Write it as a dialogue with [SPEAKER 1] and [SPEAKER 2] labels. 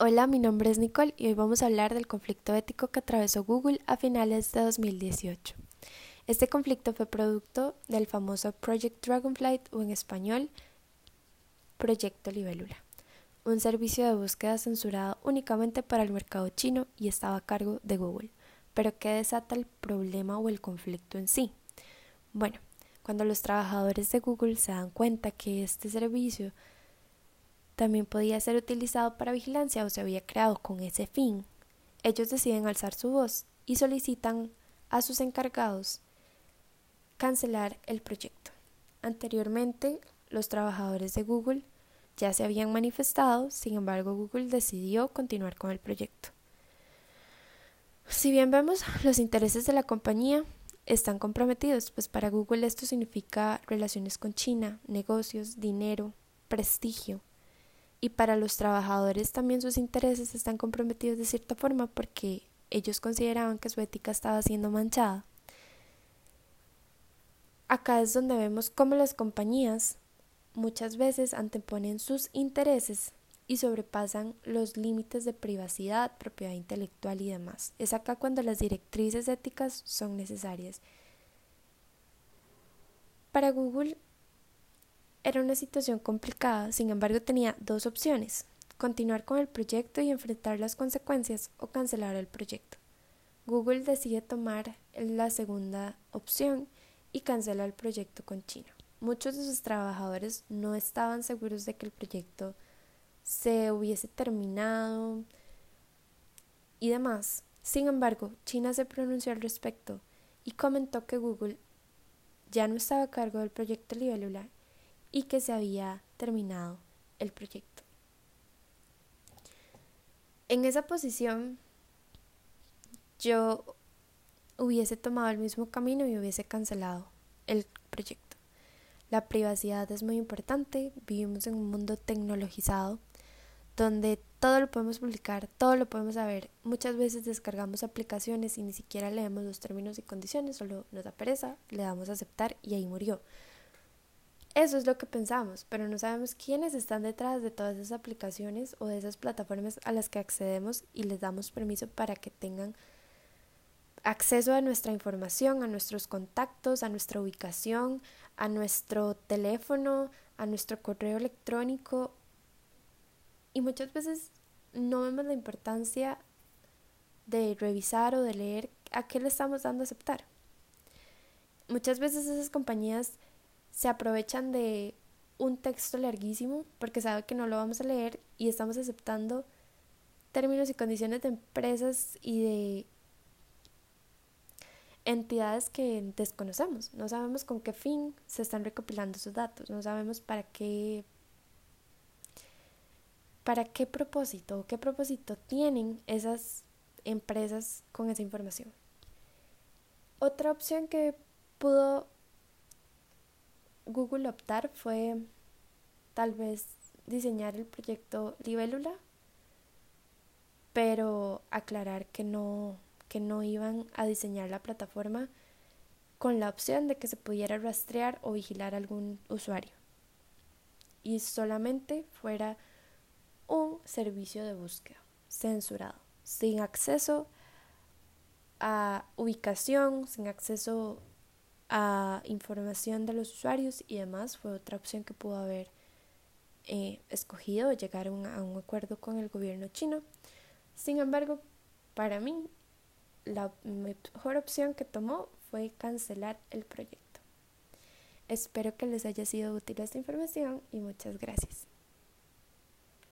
[SPEAKER 1] Hola, mi nombre es Nicole y hoy vamos a hablar del conflicto ético que atravesó Google a finales de 2018. Este conflicto fue producto del famoso Project Dragonflight o en español Proyecto Libélula, un servicio de búsqueda censurado únicamente para el mercado chino y estaba a cargo de Google. Pero ¿qué desata el problema o el conflicto en sí? Bueno, cuando los trabajadores de Google se dan cuenta que este servicio también podía ser utilizado para vigilancia o se había creado con ese fin. Ellos deciden alzar su voz y solicitan a sus encargados cancelar el proyecto. Anteriormente, los trabajadores de Google ya se habían manifestado, sin embargo, Google decidió continuar con el proyecto. Si bien vemos los intereses de la compañía están comprometidos, pues para Google esto significa relaciones con China, negocios, dinero, prestigio, y para los trabajadores también sus intereses están comprometidos de cierta forma porque ellos consideraban que su ética estaba siendo manchada. Acá es donde vemos cómo las compañías muchas veces anteponen sus intereses y sobrepasan los límites de privacidad, propiedad intelectual y demás. Es acá cuando las directrices éticas son necesarias. Para Google era una situación complicada, sin embargo tenía dos opciones, continuar con el proyecto y enfrentar las consecuencias o cancelar el proyecto. Google decide tomar la segunda opción y cancela el proyecto con China. Muchos de sus trabajadores no estaban seguros de que el proyecto se hubiese terminado y demás. Sin embargo, China se pronunció al respecto y comentó que Google ya no estaba a cargo del proyecto Libélula y que se había terminado el proyecto. En esa posición yo hubiese tomado el mismo camino y hubiese cancelado el proyecto. La privacidad es muy importante, vivimos en un mundo tecnologizado donde todo lo podemos publicar, todo lo podemos saber. Muchas veces descargamos aplicaciones y ni siquiera leemos los términos y condiciones, solo nos da pereza, le damos a aceptar y ahí murió. Eso es lo que pensamos, pero no sabemos quiénes están detrás de todas esas aplicaciones o de esas plataformas a las que accedemos y les damos permiso para que tengan acceso a nuestra información, a nuestros contactos, a nuestra ubicación, a nuestro teléfono, a nuestro correo electrónico. Y muchas veces no vemos la importancia de revisar o de leer a qué le estamos dando a aceptar. Muchas veces esas compañías se aprovechan de un texto larguísimo porque saben que no lo vamos a leer y estamos aceptando términos y condiciones de empresas y de entidades que desconocemos. No sabemos con qué fin se están recopilando esos datos, no sabemos para qué para qué propósito o qué propósito tienen esas empresas con esa información. Otra opción que pudo Google optar fue tal vez diseñar el proyecto Libélula, pero aclarar que no, que no iban a diseñar la plataforma con la opción de que se pudiera rastrear o vigilar algún usuario. Y solamente fuera un servicio de búsqueda censurado, sin acceso a ubicación, sin acceso a información de los usuarios y demás fue otra opción que pudo haber eh, escogido llegar a un acuerdo con el gobierno chino. Sin embargo, para mí, la mejor opción que tomó fue cancelar el proyecto. Espero que les haya sido útil esta información y muchas gracias.